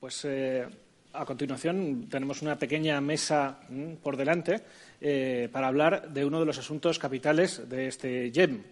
pues eh, a continuación tenemos una pequeña mesa mm, por delante eh, para hablar de uno de los asuntos capitales de este GEM,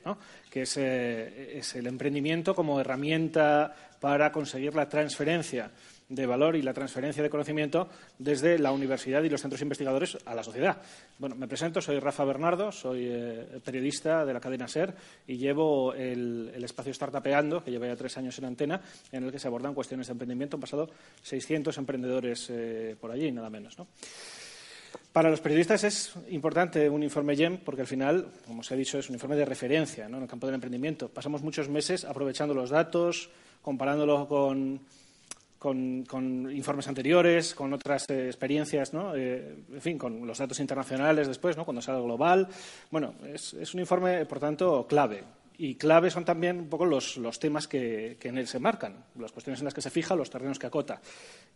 que es, es, el emprendimiento como herramienta para conseguir la transferencia de valor y la transferencia de conocimiento desde la universidad y los centros investigadores a la sociedad. Bueno, me presento, soy Rafa Bernardo, soy eh, periodista de la cadena SER y llevo el, espacio Startupeando, que lleva ya tres años en antena, en el que se abordan cuestiones de emprendimiento. Han pasado 600 emprendedores eh, por allí, nada menos. Para los periodistas es importante un informe GEM porque al final, como se ha dicho, es un informe de referencia en el campo del emprendimiento. Pasamos muchos meses aprovechando los datos, comparándolo con con, informes anteriores, con otras eh, experiencias, ¿no? Eh, en fin, con los datos internacionales después, ¿no? cuando sale global. Bueno, es, un informe, por tanto, clave. Y clave son también un poco los, temas que, en él se marcan, las cuestiones en las que se fija, los terrenos que acota.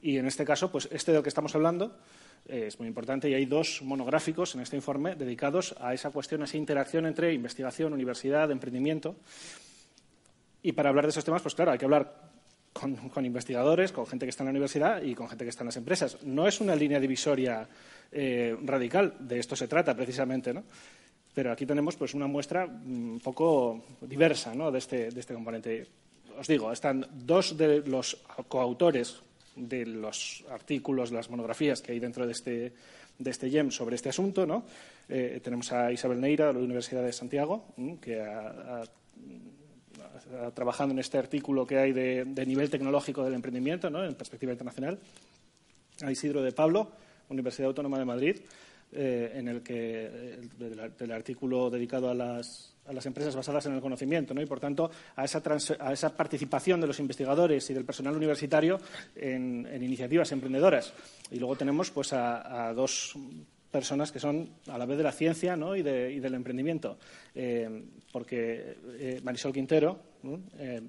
Y en este caso, pues este del que estamos hablando eh, es muy importante y hay dos monográficos en este informe dedicados a esa cuestión, a esa interacción entre investigación, universidad, emprendimiento. Y para hablar de esos temas, pues claro, hay que hablar con, investigadores, con gente que está en la universidad y con gente que está en las empresas. No es una línea divisoria eh, radical, de esto se trata precisamente, ¿no? Pero aquí tenemos pues una muestra mm, un poco diversa ¿no? de, este, de este componente. Os digo, están dos de los coautores de los artículos, las monografías que hay dentro de este, de este GEM sobre este asunto. ¿no? Eh, tenemos a Isabel Neira, de la Universidad de Santiago, que ha trabajando en este artículo que hay de, nivel tecnológico del emprendimiento en perspectiva internacional. A Isidro de Pablo, Universidad Autónoma de Madrid, eh, en el que eh, del, artículo dedicado a las, empresas basadas en el conocimiento y, por tanto, a esa, a esa, participación de los investigadores y del personal universitario en, iniciativas emprendedoras. Y luego tenemos pues, a dos personas que son a la vez de la ciencia y, del emprendimiento. Eh, porque eh, Marisol Quintero, eh,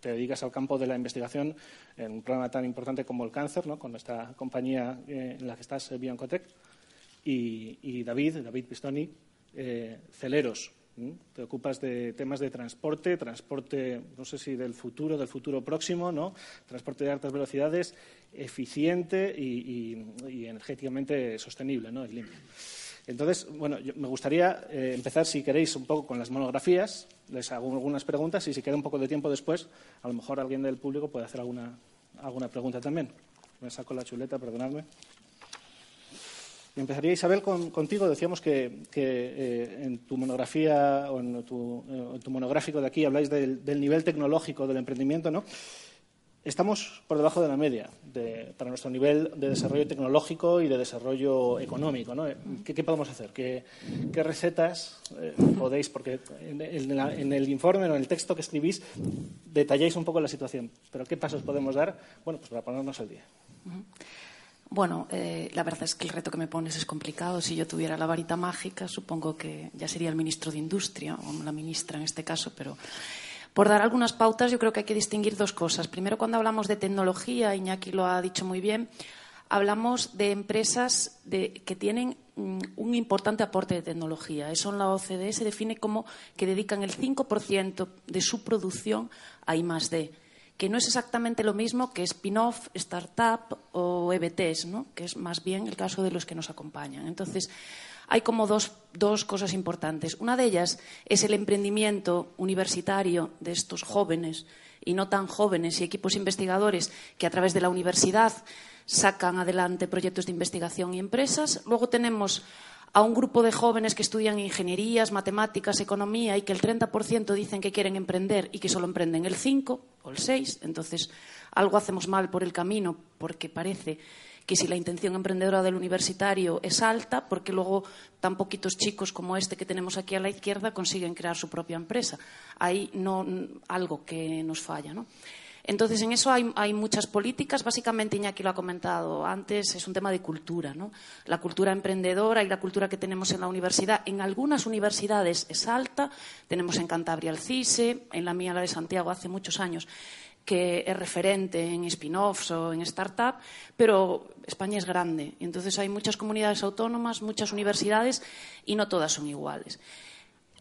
te dedicas al campo de la investigación en un programa tan importante como el cáncer, con esta compañía en la que estás, Bioncotec, y, y David, David Pistoni, Celeros, te ocupas de temas de transporte, transporte, no sé si del futuro, del futuro próximo, ¿no? Transporte de altas velocidades, eficiente y, energéticamente sostenible, ¿no? Y limpio. Entonces, bueno, me gustaría eh, empezar, si queréis, un poco con las monografías. Les hago algunas preguntas y si queda un poco de tiempo después, a lo mejor alguien del público puede hacer alguna, alguna pregunta también. Me saco la chuleta, perdonadme. Empezaría, Isabel, contigo. Decíamos que, eh, en tu monografía o en tu, eh, monográfico de aquí habláis del, nivel tecnológico del emprendimiento, ¿no? Estamos por debajo de la media para nuestro nivel de desarrollo tecnológico y de desarrollo económico. ¿no? ¿Qué, podemos hacer? ¿Qué, recetas eh, podéis? Porque en, el informe o en el texto que escribís detalláis un poco la situación. Pero ¿qué pasos podemos dar? Bueno, pues para ponernos al día. Bueno, eh, la verdad es que el reto que me pones es complicado. Si yo tuviera la varita mágica, supongo que ya sería el ministro de Industria, o la ministra en este caso, pero por dar algunas pautas, yo creo que hay que distinguir dos cosas. Primero, cuando hablamos de tecnología, Iñaki lo ha dicho muy bien, hablamos de empresas que tienen mm, un importante aporte de tecnología. Eso en la OCDE se define como que dedican el 5% de su producción a I+D que no es exactamente lo mismo que spin-off, startup o EBTs, ¿no? que es más bien el caso de los que nos acompañan. Entonces, hay como dos, dos, cosas importantes. Una de ellas es el emprendimiento universitario de estos jóvenes y no tan jóvenes y equipos investigadores que a través de la universidad sacan adelante proyectos de investigación y empresas. Luego tenemos a un grupo de jóvenes que estudian ingenierías, matemáticas, economía y que el 30% dicen que quieren emprender y que solo emprenden el 5 o el 6. Entonces, algo hacemos mal por el camino porque parece que si la intención emprendedora del universitario es alta, porque luego tan poquitos chicos como este que tenemos aquí a la izquierda consiguen crear su propia empresa. Hay no, algo que nos falla, ¿no? Entonces, en eso hay, muchas políticas. Básicamente, Iñaki lo ha comentado antes, es un tema de cultura. ¿no? La cultura emprendedora y la cultura que tenemos en la universidad. En algunas universidades es alta. Tenemos en Cantabria el CISE, en la mía, la de Santiago, hace muchos años que es referente en spin-offs o en start-up, pero España es grande. Entonces hay muchas comunidades autónomas, muchas universidades y no todas son iguales.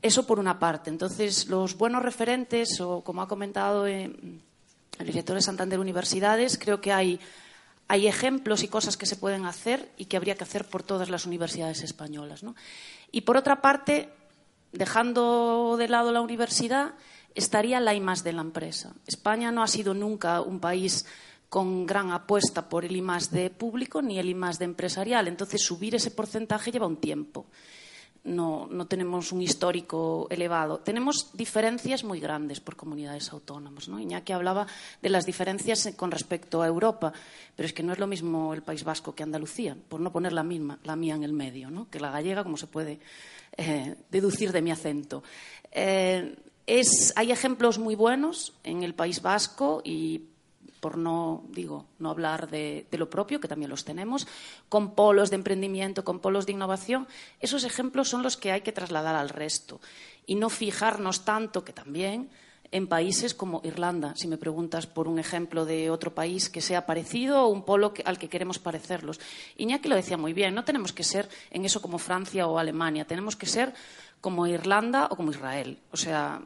Eso por una parte. Entonces, los buenos referentes, o como ha comentado, eh, el director de Santander Universidades, creo que hay, hay ejemplos y cosas que se pueden hacer y que habría que hacer por todas las universidades españolas. Y por otra parte, dejando de lado la universidad, estaría la I de la empresa. España no ha sido nunca un país con gran apuesta por el I de público ni el I de empresarial. Entonces, subir ese porcentaje lleva un tiempo no, no, tenemos un histórico elevado. Tenemos diferencias muy grandes por comunidades autónomas. ¿no? Iñaki hablaba de las diferencias con respecto a Europa, pero es que no es lo mismo el País Vasco que Andalucía, por no poner la, misma, la mía en el medio, ¿no? que la gallega, como se puede eh, deducir de mi acento. Eh, hay ejemplos muy buenos en el País Vasco y por no, digo, no hablar de, lo propio, que también los tenemos, con polos de emprendimiento, con polos de innovación, esos ejemplos son los que hay que trasladar al resto y no fijarnos tanto, que también, en países como Irlanda, si me preguntas por un ejemplo de otro país que sea parecido o un polo al que queremos parecerlos. Iñaki lo decía muy bien, no tenemos que ser en eso como Francia o Alemania, tenemos que ser como Irlanda o como Israel, o sea,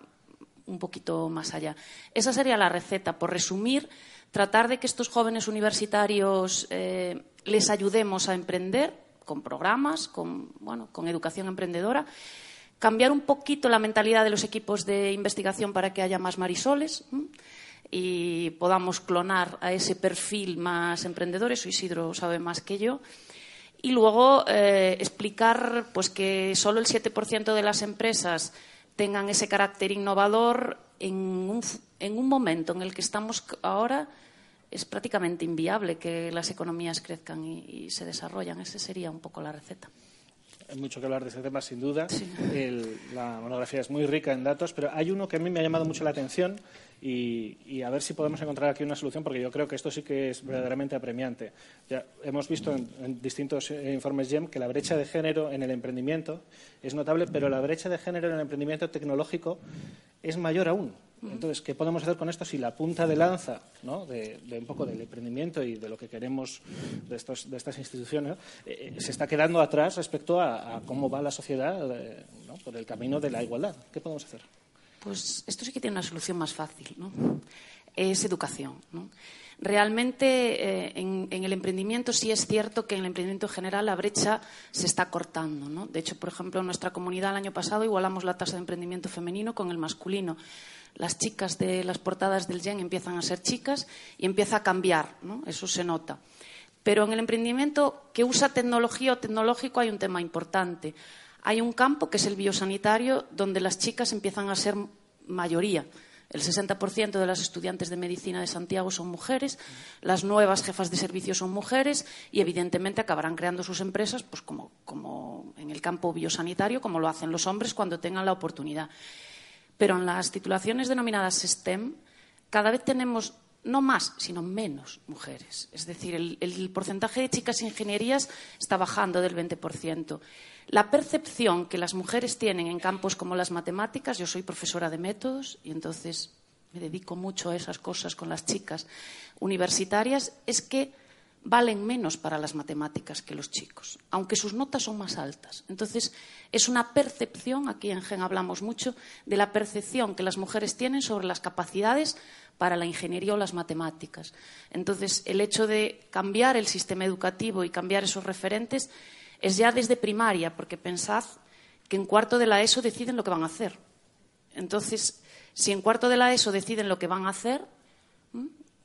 un poquito más allá. Esa sería la receta, por resumir tratar de que estos jóvenes universitarios eh, les ayudemos a emprender con programas, con, bueno, con educación emprendedora, cambiar un poquito la mentalidad de los equipos de investigación para que haya más marisoles y podamos clonar a ese perfil más emprendedor, eso Isidro sabe más que yo. Y luego eh, explicar pues, que solo el 7% de las empresas tengan ese carácter innovador en un, en un momento en el que estamos ahora es prácticamente inviable que las economías crezcan y, se desarrollan. Esa sería un poco la receta. Hay mucho que hablar de ese tema, sin duda. la monografía es muy rica en datos, pero hay uno que a mí me ha llamado mucho la atención y, a ver si podemos encontrar aquí una solución, porque yo creo que esto sí que es verdaderamente apremiante. Ya hemos visto en, distintos eh, informes GEM que la brecha de género en el emprendimiento es notable, pero la brecha de género en el emprendimiento tecnológico es mayor aún. Entonces, ¿qué podemos hacer con esto si la punta de lanza de, un poco del emprendimiento y de lo que queremos de, estas instituciones eh, se está quedando atrás respecto a, cómo va la sociedad eh, por el camino de la igualdad? ¿Qué podemos hacer? Pues esto sí que tiene una solución más fácil, ¿no? Es educación, Realmente eh, en, el emprendimiento sí es cierto que en el emprendimiento general la brecha se está cortando, ¿no? De hecho, por ejemplo, en nuestra comunidad el año pasado igualamos la tasa de emprendimiento femenino con el masculino. Las chicas de las portadas del GEN empiezan a ser chicas y empieza a cambiar, ¿no? Eso se nota. Pero en el emprendimiento que usa tecnología o tecnológico hay un tema importante hay un campo que es el biosanitario, donde las chicas empiezan a ser mayoría. El 60% de las estudiantes de medicina de Santiago son mujeres, las nuevas jefas de servicio son mujeres y, evidentemente, acabarán creando sus empresas pues, como, en el campo biosanitario, como lo hacen los hombres cuando tengan la oportunidad. Pero en las titulaciones denominadas STEM, cada vez tenemos no más, sino menos mujeres. Es decir, el, el porcentaje de chicas ingenierías está bajando del 20%. La percepción que las mujeres tienen en campos como las matemáticas, yo soy profesora de métodos y entonces me dedico mucho a esas cosas con las chicas universitarias, es que valen menos para las matemáticas que los chicos, aunque sus notas son más altas. Entonces, es una percepción, aquí en GEN hablamos mucho, de la percepción que las mujeres tienen sobre las capacidades para la ingeniería o las matemáticas. Entonces, el hecho de cambiar el sistema educativo y cambiar esos referentes es ya desde primaria, porque pensad que en cuarto de la ESO deciden lo que van a hacer. Entonces, si en cuarto de la ESO deciden lo que van a hacer,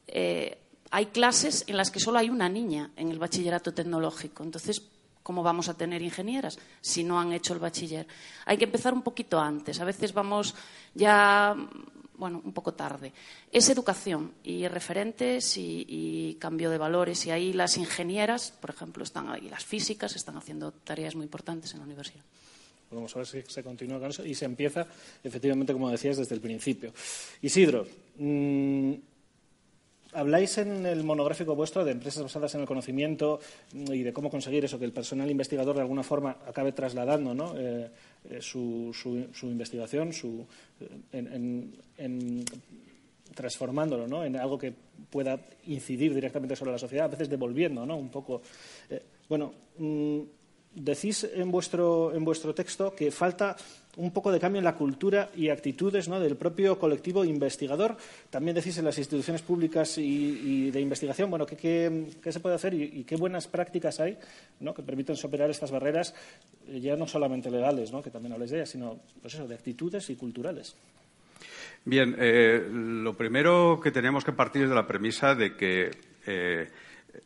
eh, hay clases en las que solo hay una niña en el bachillerato tecnológico. Entonces, ¿cómo vamos a tener ingenieras si no han hecho el bachiller? Hay que empezar un poquito antes. A veces vamos ya bueno, un poco tarde. Es educación y referentes y, cambio de valores. Y ahí las ingenieras, por ejemplo, están ahí, las físicas están haciendo tareas muy importantes en la universidad. Vamos a ver si se continúa con eso y se empieza, efectivamente, como decías, desde el principio. Isidro, mm, Habláis en el monográfico vuestro de empresas basadas en el conocimiento y de cómo conseguir eso, que el personal investigador de alguna forma acabe trasladando ¿no? Eh, eh, su, investigación su, en, transformándolo ¿no? en algo que pueda incidir directamente sobre la sociedad, a veces devolviendo ¿no? un poco. Eh, bueno, mm, decís en vuestro, en vuestro texto que falta un poco de cambio en la cultura y actitudes del propio colectivo investigador. También decís en las instituciones públicas y, de investigación, bueno, ¿qué, se puede hacer y, qué buenas prácticas hay que permiten superar estas barreras, eh, ya no solamente legales, que también habléis de ellas, sino pues de actitudes y culturales? Bien, eh, lo primero que tenemos que partir es de la premisa de que eh,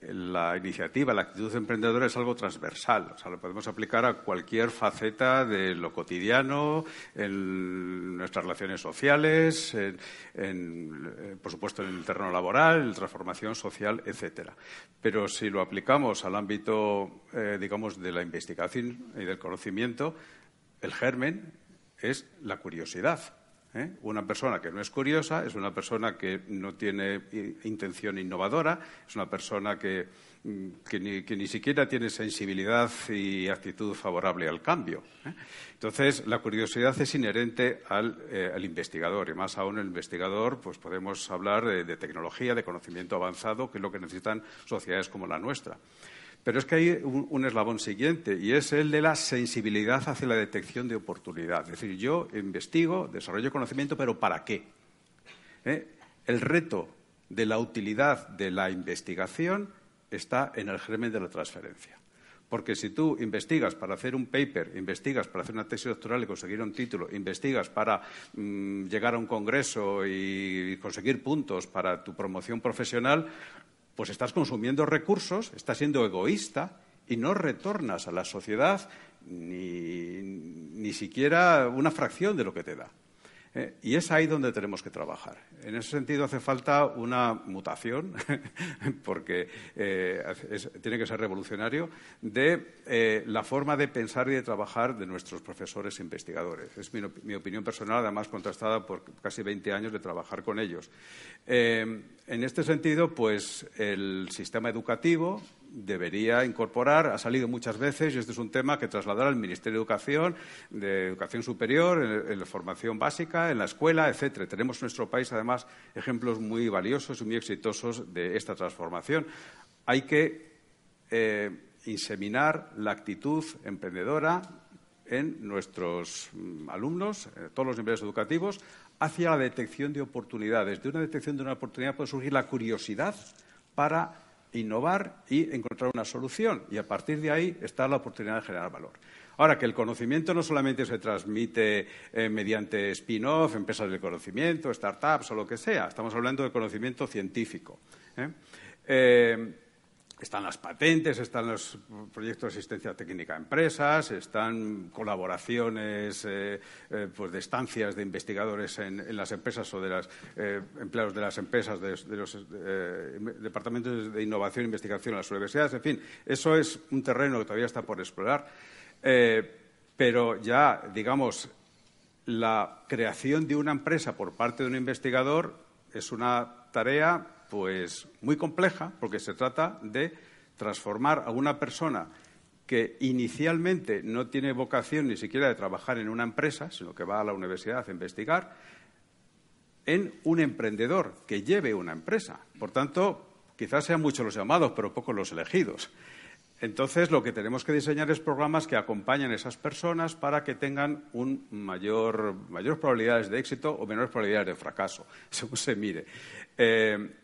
la iniciativa, la actitud emprendedora es algo transversal. O sea, lo podemos aplicar a cualquier faceta de lo cotidiano, en nuestras relaciones sociales, en, eh, por supuesto en el terreno laboral, en transformación social, etcétera. Pero si lo aplicamos al ámbito, eh, digamos, de la investigación y del conocimiento, el germen es la curiosidad. ¿Eh? Una persona que no es curiosa es una persona que no tiene intención innovadora, es una persona que, mm, ni, siquiera tiene sensibilidad y actitud favorable al cambio. ¿eh? Entonces, la curiosidad es inherente eh, al, investigador y más aún el investigador, pues podemos hablar de tecnología, de conocimiento avanzado, que es lo que necesitan sociedades como la nuestra. Pero es que hay un, eslabón siguiente y es el de la sensibilidad hacia la detección de oportunidad. Es decir, yo investigo, desarrollo conocimiento, pero ¿para qué? ¿Eh? El reto de la utilidad de la investigación está en el germen de la transferencia. Porque si tú investigas para hacer un paper, investigas para hacer una tesis doctoral y conseguir un título, investigas para mm, llegar a un congreso y conseguir puntos para tu promoción profesional, pues estás consumiendo recursos, estás siendo egoísta y no retornas a la sociedad ni, ni siquiera una fracción de lo que te da. Eh, y es ahí donde tenemos que trabajar. En ese sentido hace falta una mutación, porque eh, tiene que ser revolucionario, de eh, la forma de pensar y de trabajar de nuestros profesores e investigadores. Es mi, opinión personal, además contrastada por casi 20 años de trabajar con ellos. en este sentido, pues el sistema educativo debería incorporar, ha salido muchas veces, y este es un tema que trasladar al Ministerio de Educación, de Educación Superior, en, la formación básica, en la escuela, etcétera. Tenemos en nuestro país, además, ejemplos muy valiosos y muy exitosos de esta transformación. Hay que eh, inseminar la actitud emprendedora en nuestros mm, alumnos, en todos los niveles educativos, hacia la detección de oportunidades. De una detección de una oportunidad puede surgir la curiosidad para innovar y encontrar una solución. Y a partir de ahí está la oportunidad de generar valor. Ahora, que el conocimiento no solamente se transmite eh, mediante spin-off, empresas de conocimiento, startups o lo que sea. Estamos hablando de conocimiento científico. ¿eh? Eh, están las patentes, están los proyectos de asistencia técnica a empresas, están colaboraciones eh, eh, pues de estancias de investigadores en, las empresas o de los eh, empleados de las empresas, de, los departamentos de innovación e investigación en las universidades. En fin, eso es un terreno que todavía está por explorar. pero ya, digamos, la creación de una empresa por parte de un investigador es una tarea pues muy compleja porque se trata de transformar a una persona que inicialmente no tiene vocación ni siquiera de trabajar en una empresa, sino que va a la universidad a investigar, en un emprendedor que lleve una empresa. Por tanto, quizás sean muchos los llamados, pero pocos los elegidos. Entonces, lo que tenemos que diseñar es programas que acompañen a esas personas para que tengan un mayor, mayores probabilidades de éxito o menores probabilidades de fracaso, según se mire. Eh,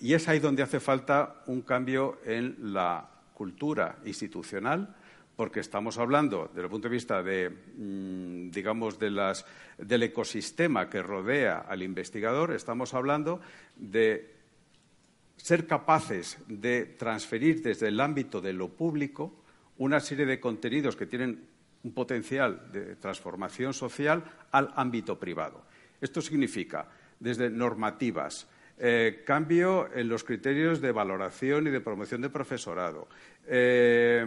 y es ahí donde hace falta un cambio en la cultura institucional, porque estamos hablando, desde el punto de vista de, mm, digamos, del ecosistema que rodea al investigador, estamos hablando de ser capaces de transferir desde el ámbito de lo público una serie de contenidos que tienen un potencial de transformación social al ámbito privado. Esto significa desde normativas, eh, cambio en los criterios de valoración y de promoción de profesorado. Eh,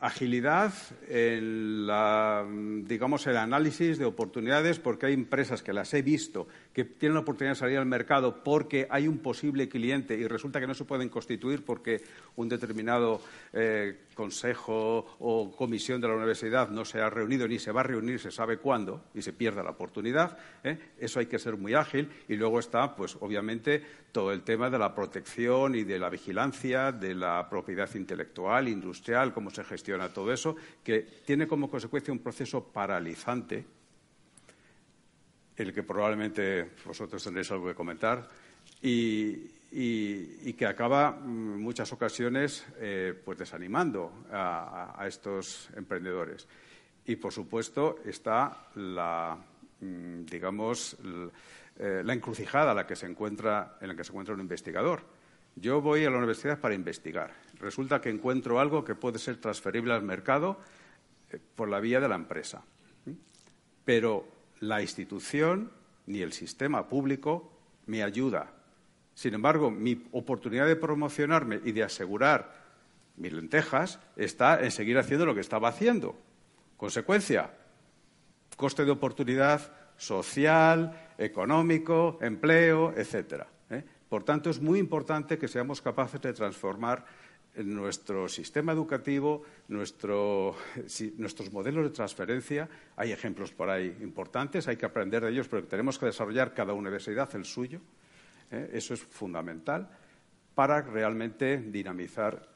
agilidad en la, digamos, el análisis de oportunidades, porque hay empresas que las he visto que tienen la oportunidad de salir al mercado porque hay un posible cliente y resulta que no se pueden constituir porque un determinado eh, consejo o comisión de la universidad no se ha reunido ni se va a reunir, se sabe cuándo y se pierde la oportunidad. ¿eh? Eso hay que ser muy ágil y luego está, pues, obviamente, todo el tema de la protección y de la vigilancia de la propiedad intelectual industrial, cómo se gestiona todo eso, que tiene como consecuencia un proceso paralizante el que probablemente vosotros tendréis algo que comentar, y, que acaba en muchas ocasiones eh, pues desanimando a, estos emprendedores. Y, por supuesto, está la, mm, digamos, eh, la encrucijada en la que se encuentra, en la que se encuentra un investigador. Yo voy a la universidad para investigar. Resulta que encuentro algo que puede ser transferible al mercado eh, por la vía de la empresa. Pero la institución ni el sistema público me ayuda. Sin embargo, mi oportunidad de promocionarme y de asegurar mis lentejas está en seguir haciendo lo que estaba haciendo. Consecuencia, coste de oportunidad social, económico, empleo, etcétera. ¿eh? Por tanto, es muy importante que seamos capaces de transformar nuestro sistema educativo, nuestros modelos de transferencia. Hay ejemplos por ahí importantes, hay que aprender de ellos, pero tenemos que desarrollar cada universidad el suyo. ¿eh? Eso es fundamental para realmente dinamizar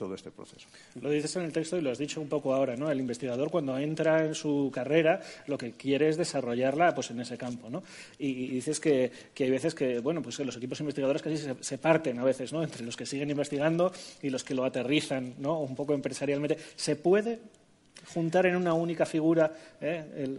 todo este proceso. Lo dices en el texto y lo has dicho un poco ahora, ¿no? El investigador cuando entra en su carrera lo que quiere es desarrollarla pues en ese campo, ¿no? Y, dices que, hay veces que, bueno, pues los equipos investigadores casi se, parten a veces, ¿no? Entre los que siguen investigando y los que lo aterrizan, ¿no? Un poco empresarialmente. ¿Se puede juntar en una única figura ¿eh?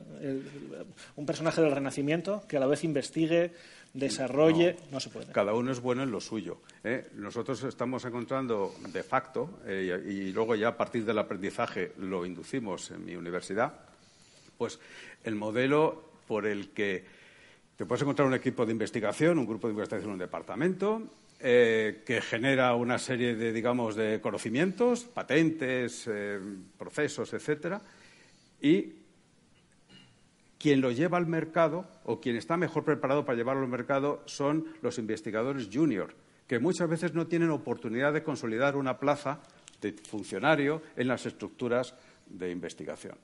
un personaje del Renacimiento que a la vez investigue, desarrolle, no, se puede. Cada uno es bueno en lo suyo. ¿eh? Nosotros estamos encontrando de facto, eh, y luego ya a partir del aprendizaje lo inducimos en mi universidad, pues el modelo por el que te puedes encontrar un equipo de investigación, un grupo de investigación en un departamento, eh, que genera una serie de, digamos, de conocimientos, patentes, procesos, etcétera, y quien lo lleva al mercado o quien está mejor preparado para llevarlo al mercado son los investigadores junior, que muchas veces no tienen oportunidad de consolidar una plaza de funcionario en las estructuras de investigación.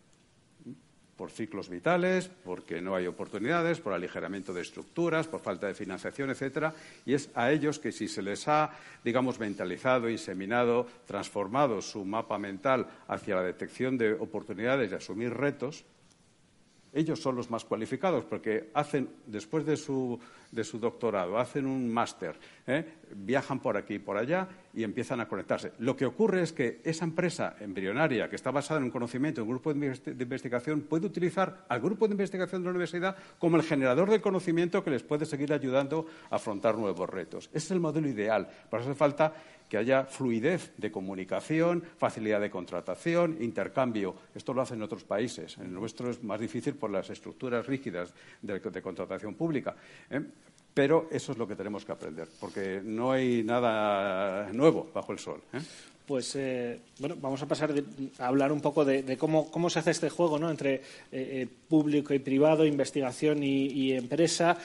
Por ciclos vitales, porque no hay oportunidades, por aligeramiento de estructuras, por falta de financiación, etcétera. Y es a ellos que si se les ha, digamos, mentalizado, inseminado, transformado su mapa mental hacia la detección de oportunidades y asumir retos, ellos son los más cualificados porque hacen, después de su, doctorado, hacen un máster, ¿eh? viajan por aquí y por allá y empiezan a conectarse. Lo que ocurre es que esa empresa embrionaria, que está basada en un conocimiento, en un grupo de investigación, puede utilizar al grupo de investigación de la universidad como el generador del conocimiento que les puede seguir ayudando a afrontar nuevos retos. Ese es el modelo ideal. Por eso hace falta que haya fluidez de comunicación, facilidad de contratación, intercambio. Esto lo hacen otros países. En el nuestro es más difícil por las estructuras rígidas de, contratación pública. ¿eh? Pero eso es lo que tenemos que aprender, porque no hay nada nuevo bajo el sol. ¿eh? pues eh, bueno, vamos a pasar a hablar un poco de, cómo, se hace este juego ¿no? entre eh, público y privado, investigación y, empresa.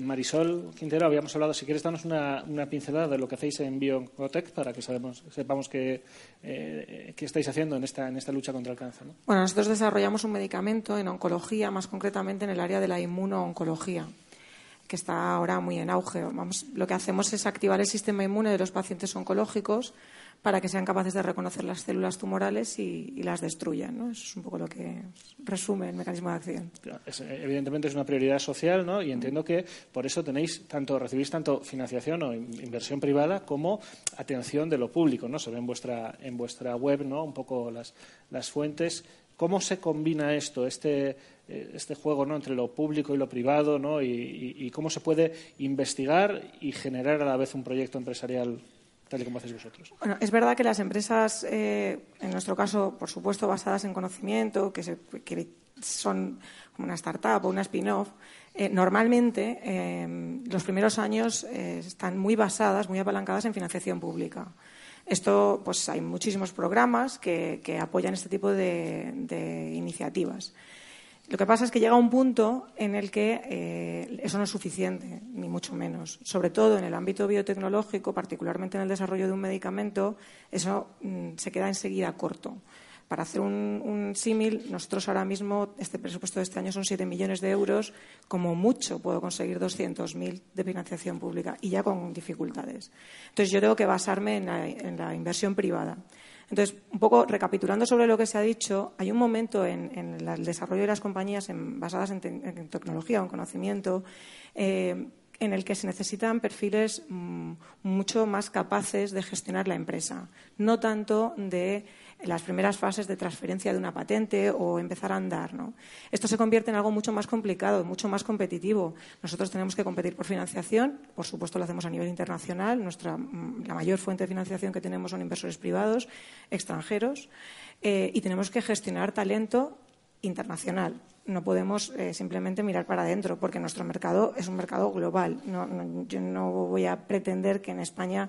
Marisol Quintero, habíamos hablado, si quieres, darnos una, pincelada de lo que hacéis en Biocotec para que sepamos qué, estáis haciendo en esta, en esta lucha contra el cáncer. Bueno, nosotros desarrollamos un medicamento en oncología, más concretamente en el área de la inmunooncología que está ahora muy en auge. lo que hacemos es activar el sistema inmune de los pacientes oncológicos para que sean capaces de reconocer las células tumorales y, las destruyan. ¿no? Eso es un poco lo que resume el mecanismo de acción. evidentemente es una prioridad social ¿no? y entiendo que por eso tenéis tanto recibís tanto financiación o inversión privada como atención de lo público. ¿no? Se ve en vuestra, en vuestra web ¿no? un poco las, las fuentes. ¿Cómo se combina esto, este, eh, este juego ¿no? entre lo público y lo privado ¿no? y cómo se puede investigar y generar a la vez un proyecto empresarial tal y como hacéis vosotros. Bueno, es verdad que las empresas, eh, en nuestro caso, por supuesto, basadas en conocimiento, que, son como una startup o una spin-off, eh, normalmente eh, los primeros años están muy basadas, muy apalancadas en financiación pública. Esto, pues hay muchísimos programas que, apoyan este tipo de iniciativas. Lo que pasa es que llega un punto en el que eh, eso no es suficiente, ni mucho menos. Sobre todo en el ámbito biotecnológico, particularmente en el desarrollo de un medicamento, eso mm, se queda enseguida corto. Para hacer un, símil, nosotros ahora mismo, este presupuesto de este año son 7 millones de euros, como mucho puedo conseguir 200.000 de financiación pública y ya con dificultades. Entonces yo tengo que basarme en la inversión privada. Entonces, un poco recapitulando sobre lo que se ha dicho, hay un momento en, el desarrollo de las compañías basadas en, tecnología o en conocimiento eh, en el que se necesitan perfiles mm, mucho más capaces de gestionar la empresa, no tanto de las primeras fases de transferencia de una patente o empezar a andar. ¿no? Esto se convierte en algo mucho más complicado, mucho más competitivo. Nosotros tenemos que competir por financiación, por supuesto lo hacemos a nivel internacional. Nuestra, mm, la mayor fuente de financiación que tenemos son inversores privados, extranjeros, eh, y tenemos que gestionar talento internacional. No podemos eh, simplemente mirar para adentro, porque nuestro mercado es un mercado global. yo no voy a pretender que en España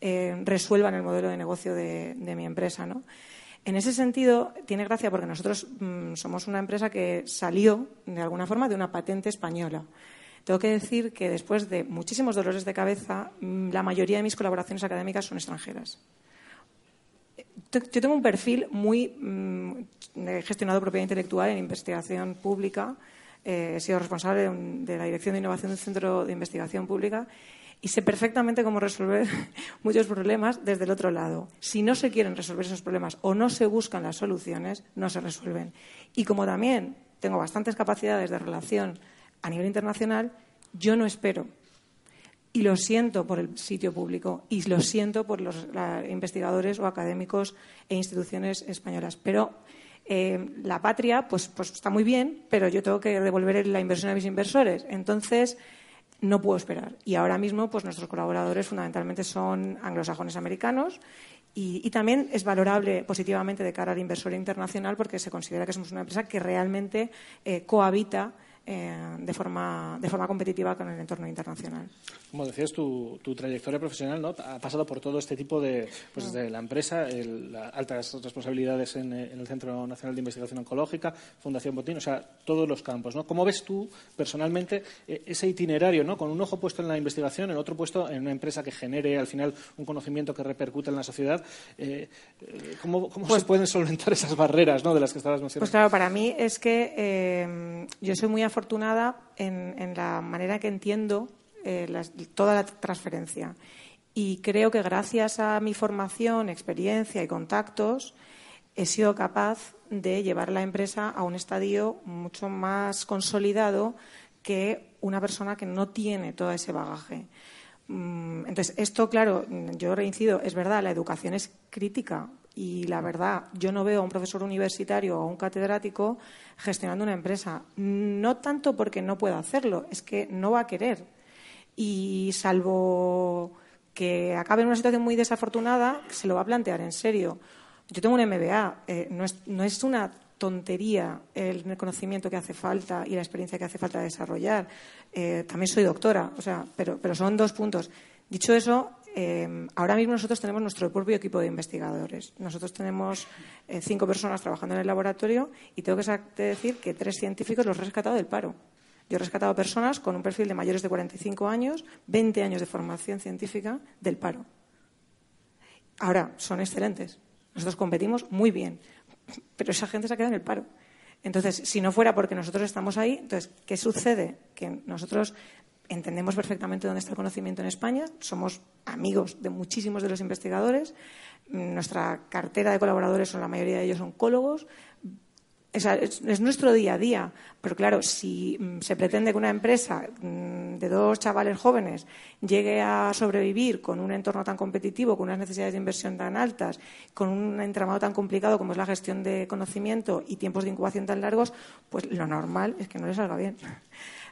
eh, resuelvan el modelo de negocio de, mi empresa. En ese sentido, tiene gracia porque nosotros mm, somos una empresa que salió, de alguna forma, de una patente española. Tengo que decir que después de muchísimos dolores de cabeza, mm, la mayoría de mis colaboraciones académicas son extranjeras yo tengo un perfil muy mm, gestionado propiedad intelectual en investigación pública. Eh, he sido responsable de, la Dirección de Innovación del Centro de Investigación Pública y sé perfectamente cómo resolver muchos problemas desde el otro lado. Si no se quieren resolver esos problemas o no se buscan las soluciones, no se resuelven. Y como también tengo bastantes capacidades de relación a nivel internacional, yo no espero y lo siento por el sitio público y lo siento por los investigadores o académicos e instituciones españolas. Pero eh, la patria, pues, pues, está muy bien, pero yo tengo que devolver la inversión a mis inversores. Entonces, no puedo esperar. Y ahora mismo, pues nuestros colaboradores fundamentalmente son anglosajones americanos y, también es valorable positivamente de cara al inversor internacional porque se considera que somos una empresa que realmente eh, cohabita eh, de, forma, de forma competitiva con el entorno internacional. Como decías, tu, tu trayectoria profesional ¿no? ha pasado por todo este tipo de, pues desde la empresa, altas responsabilidades en, el Centro Nacional de Investigación Oncológica, Fundación Botín, o sea, todos los campos. ¿no? ¿Cómo ves tú personalmente eh, ese itinerario, ¿no? con un ojo puesto en la investigación, el otro puesto en una empresa que genere al final un conocimiento que repercute en la sociedad? Eh, ¿Cómo, cómo se pues pueden solventar esas barreras ¿no? de las que estabas mencionando? Pues claro, para mí es que yo soy muy afortunada en, la manera que entiendo eh, toda la transferencia. Y creo que gracias a mi formación, experiencia y contactos, he sido capaz de llevar la empresa a un estadio mucho más consolidado que una persona que no tiene todo ese bagaje. Mm, entonces, esto, claro, yo reincido, es verdad, la educación es crítica, y la verdad, yo no veo a un profesor universitario o a un catedrático gestionando una empresa. No tanto porque no pueda hacerlo, es que no va a querer. Y salvo que acabe en una situación muy desafortunada, se lo va a plantear en serio. Yo tengo un MBA, eh, no, es, no es una tontería el conocimiento que hace falta y la experiencia que hace falta desarrollar. Eh, también soy doctora, o sea, pero, pero son dos puntos. Dicho eso, eh, ahora mismo nosotros tenemos nuestro propio equipo de investigadores. Nosotros tenemos eh, cinco personas trabajando en el laboratorio y tengo que decir que tres científicos los he rescatado del paro. Yo he rescatado personas con un perfil de mayores de 45 años, 20 años de formación científica del paro. Ahora, son excelentes. Nosotros competimos muy bien, pero esa gente se ha quedado en el paro. Entonces, si no fuera porque nosotros estamos ahí, entonces, ¿qué sucede? Que nosotros entendemos perfectamente dónde está el conocimiento en España, somos amigos de muchísimos de los investigadores, nuestra cartera de colaboradores son la mayoría de ellos oncólogos. Es, es, nuestro día a día, pero claro, si mm, se pretende que una empresa mm, de dos chavales jóvenes llegue a sobrevivir con un entorno tan competitivo, con unas necesidades de inversión tan altas, con un entramado tan complicado como es la gestión de conocimiento y tiempos de incubación tan largos, pues lo normal es que no le salga bien.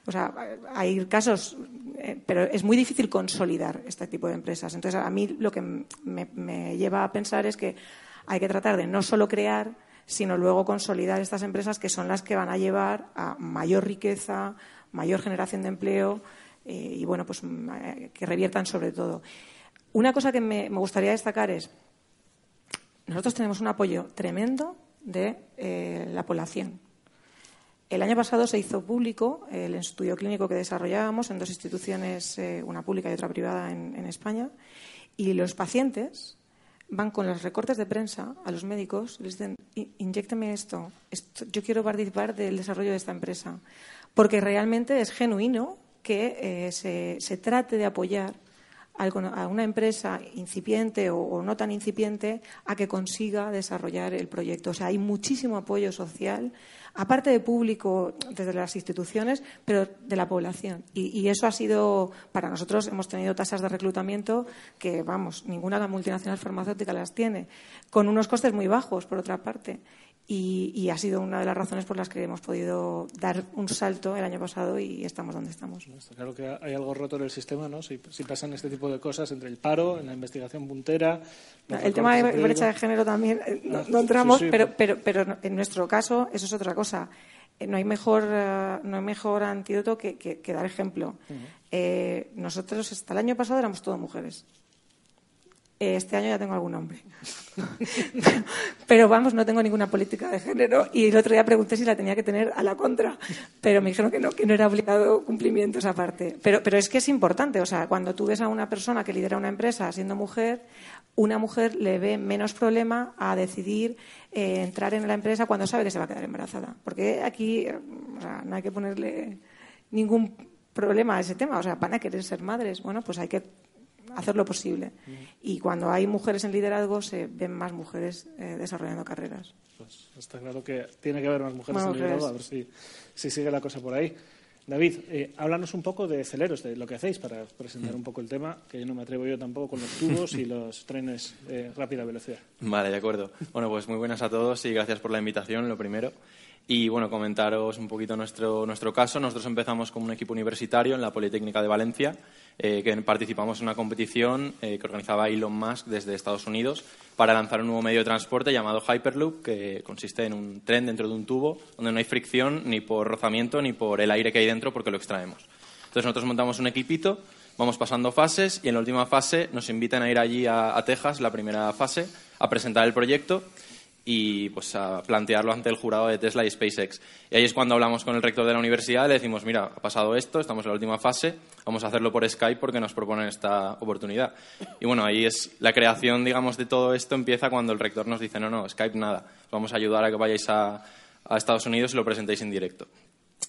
O sea, hay casos, eh, pero es muy difícil consolidar este tipo de empresas. Entonces, a mí lo que me, lleva a pensar es que hay que tratar de no solo crear, sino luego consolidar estas empresas que son las que van a llevar a mayor riqueza, mayor generación de empleo eh, y, bueno, pues eh, que reviertan sobre todo. Una cosa que me, gustaría destacar es, nosotros tenemos un apoyo tremendo de la población. El año pasado se hizo público el estudio clínico que desarrollábamos en dos instituciones, eh, una pública y otra privada en, España, y los pacientes van con los recortes de prensa a los médicos y les dicen, inyectame esto, yo quiero participar del desarrollo de esta empresa, porque realmente es genuino que eh, se, trate de apoyar a una empresa incipiente o, no tan incipiente a que consiga desarrollar el proyecto. O sea, hay muchísimo apoyo social, aparte de público desde las instituciones, pero de la población. Y, eso ha sido, para nosotros, hemos tenido tasas de reclutamiento que, vamos, ninguna multinacional farmacéutica las tiene, con unos costes muy bajos, por otra parte. Y, ha sido una de las razones por las que hemos podido dar un salto el año pasado y estamos donde estamos. claro que hay algo roto en el sistema, ¿no? Si, pasan este tipo de cosas entre el paro, en la investigación puntera. El tema de brecha de género también eh, no, ah, entramos, pero, pero, pero en nuestro caso eso es otra cosa. Eh, no hay mejor, eh, no hay mejor antídoto que, que, dar ejemplo. nosotros hasta el año pasado éramos todas mujeres. Este año ya tengo algún hombre. pero vamos, no tengo ninguna política de género. Y el otro día pregunté si la tenía que tener a la contra. Pero me dijeron que no, que no era obligado cumplimiento esa parte. Pero, pero es que es importante. O sea, cuando tú ves a una persona que lidera una empresa siendo mujer, una mujer le ve menos problema a decidir eh, entrar en la empresa cuando sabe que se va a quedar embarazada. Porque aquí no hay que ponerle ningún problema a ese tema. O sea, van a querer ser madres. Bueno, pues hay que hacer lo posible. Y cuando hay mujeres en liderazgo, se ven más mujeres eh, desarrollando carreras. Pues está claro que tiene que haber más mujeres en liderazgo, a ver si, sigue la cosa por ahí. David, eh, háblanos un poco de Celeros, de lo que hacéis para presentar un poco el tema, que yo no me atrevo yo tampoco con los tubos y los trenes de rápida velocidad. Vale, de acuerdo. Bueno, pues muy buenas a todos y gracias por la invitación, lo primero. Y bueno, comentaros un poquito nuestro, nuestro caso. Nosotros empezamos como un equipo universitario en la Politécnica de Valencia, eh, que participamos en una competición eh, que organizaba Elon Musk desde Estados Unidos para lanzar un nuevo medio de transporte llamado Hyperloop, que consiste en un tren dentro de un tubo donde no hay fricción ni por rozamiento ni por el aire que hay dentro porque lo extraemos. Entonces nosotros montamos un equipito, vamos pasando fases y en la última fase nos invitan a ir allí a, a Texas, la primera fase, a presentar el proyecto y pues a plantearlo ante el jurado de Tesla y SpaceX. Y ahí es cuando hablamos con el rector de la universidad, le decimos, mira, ha pasado esto, estamos en la última fase, vamos a hacerlo por Skype porque nos proponen esta oportunidad. Y bueno, ahí es la creación, digamos, de todo esto empieza cuando el rector nos dice, no, no, Skype nada, vamos a ayudar a que vayáis a, a Estados Unidos y lo presentéis en directo.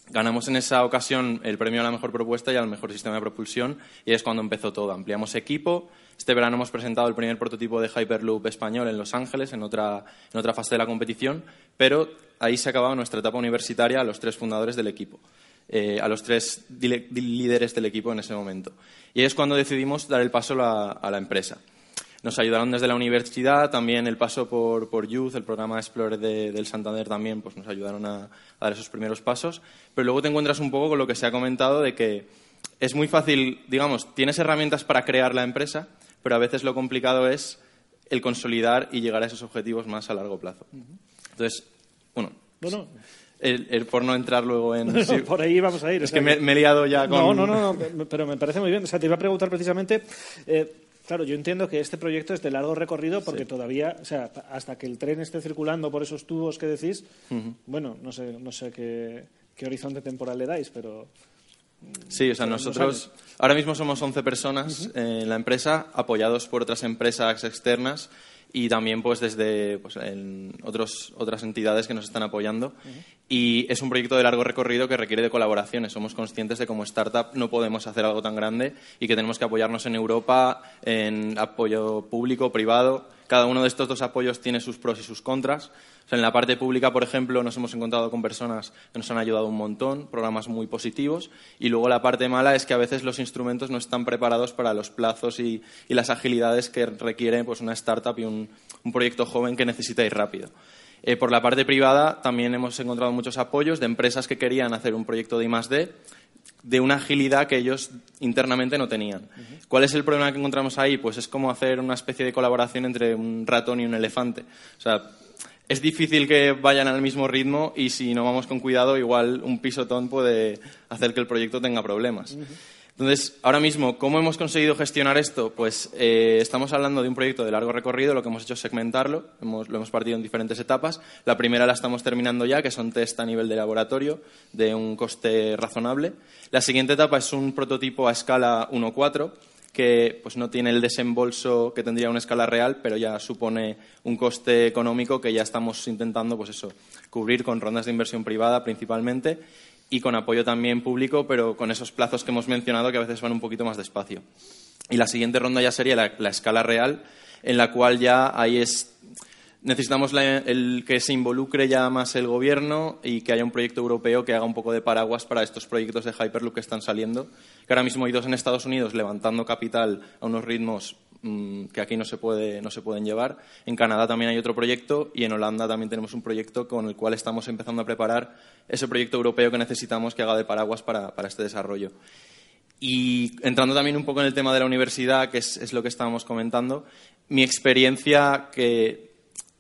Ganamos en esa ocasión el premio a la mejor propuesta y al mejor sistema de propulsión y es cuando empezó todo. Ampliamos equipo, este verano hemos presentado el primer prototipo de Hyperloop español en Los Ángeles, en otra, en otra fase de la competición, pero ahí se acababa nuestra etapa universitaria a los tres fundadores del equipo, eh, a los tres líderes del equipo en ese momento. Y es cuando decidimos dar el paso a, la empresa. Nos ayudaron desde la universidad, también el paso por, por Youth, el programa Explorer del Santander también, pues nos ayudaron a, a, dar esos primeros pasos. Pero luego te encuentras un poco con lo que se ha comentado de que es muy fácil, digamos, tienes herramientas para crear la empresa, pero a veces lo complicado es el consolidar y llegar a esos objetivos más a largo plazo. Entonces, bueno, El, por no entrar luego en... por ahí vamos a ir. Es que me, he liado ya con... No, no, no, pero me parece muy bien. O sea, te iba a preguntar precisamente... Eh, claro, yo entiendo que este proyecto es de largo recorrido porque todavía, o sea, hasta que el tren esté circulando por esos tubos que decís, bueno, no sé, no sé qué, qué horizonte temporal le dais, pero... Sí, o sea, nosotros ahora mismo somos 11 personas en la empresa, apoyados por otras empresas externas y también pues desde pues, en otros, otras entidades que nos están apoyando. Y es un proyecto de largo recorrido que requiere de colaboraciones. Somos conscientes de que como startup no podemos hacer algo tan grande y que tenemos que apoyarnos en Europa en apoyo público, privado. Cada uno de estos dos apoyos tiene sus pros y sus contras en la parte pública, por ejemplo, nos hemos encontrado con personas que nos han ayudado un montón, programas muy positivos, y luego la parte mala es que a veces los instrumentos no están preparados para los plazos y, las agilidades que requiere pues, una startup y un, proyecto joven que necesita ir rápido. Eh, por la parte privada también hemos encontrado muchos apoyos de empresas que querían hacer un proyecto de I+D de una agilidad que ellos internamente no tenían. ¿Cuál es el problema que encontramos ahí? Pues es como hacer una especie de colaboración entre un ratón y un elefante. O sea, es difícil que vayan al mismo ritmo y si no vamos con cuidado, igual un pisotón puede hacer que el proyecto tenga problemas. Entonces, ahora mismo, ¿cómo hemos conseguido gestionar esto? Pues eh, estamos hablando de un proyecto de largo recorrido, lo que hemos hecho es segmentarlo, lo hemos partido en diferentes etapas. La primera la estamos terminando ya, que son test a nivel de laboratorio, de un coste razonable. La siguiente etapa es un prototipo a escala 1.4, que pues, no tiene el desembolso que tendría una escala real, pero ya supone un coste económico que ya estamos intentando pues eso, cubrir con rondas de inversión privada principalmente y con apoyo también público, pero con esos plazos que hemos mencionado que a veces van un poquito más despacio. Y la siguiente ronda ya sería la, escala real, en la cual ya ahí es necesitamos el que se involucre ya más el gobierno y que haya un proyecto europeo que haga un poco de paraguas para estos proyectos de Hyperloop que están saliendo. Que ahora mismo hay dos en Estados Unidos levantando capital a unos ritmos que aquí no se, puede, no se pueden llevar. En Canadá también hay otro proyecto y en Holanda también tenemos un proyecto con el cual estamos empezando a preparar ese proyecto europeo que necesitamos que haga de paraguas para, para este desarrollo. Y entrando también un poco en el tema de la universidad, que es, es lo que estábamos comentando, mi experiencia que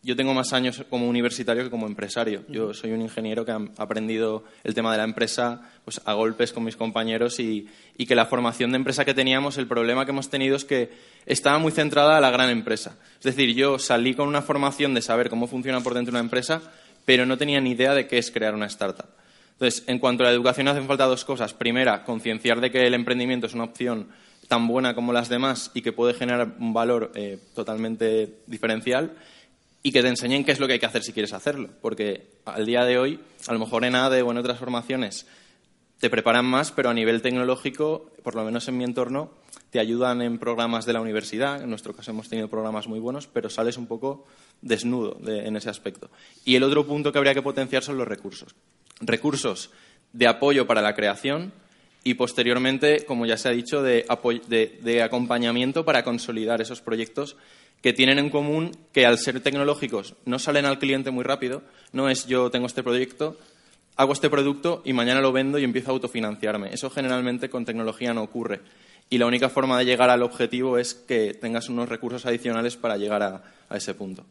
yo tengo más años como universitario que como empresario. Yo soy un ingeniero que ha aprendido el tema de la empresa pues, a golpes con mis compañeros y, que la formación de empresa que teníamos, el problema que hemos tenido es que estaba muy centrada a la gran empresa. Es decir, yo salí con una formación de saber cómo funciona por dentro una empresa, pero no tenía ni idea de qué es crear una startup. Entonces, en cuanto a la educación hacen falta dos cosas. Primera, concienciar de que el emprendimiento es una opción tan buena como las demás y que puede generar un valor eh, totalmente diferencial y que te enseñen qué es lo que hay que hacer si quieres hacerlo. Porque al día de hoy, a lo mejor en ADE o en otras formaciones te preparan más, pero a nivel tecnológico, por lo menos en mi entorno, te ayudan en programas de la universidad. En nuestro caso hemos tenido programas muy buenos, pero sales un poco desnudo en ese aspecto. Y el otro punto que habría que potenciar son los recursos. Recursos de apoyo para la creación y posteriormente, como ya se ha dicho, de, acompañamiento para consolidar esos proyectos que tienen en común que al ser tecnológicos no salen al cliente muy rápido, no es yo tengo este proyecto, hago este producto y mañana lo vendo y empiezo a autofinanciarme. Eso generalmente con tecnología no ocurre. Y la única forma de llegar al objetivo es que tengas unos recursos adicionales para llegar a, a ese punto.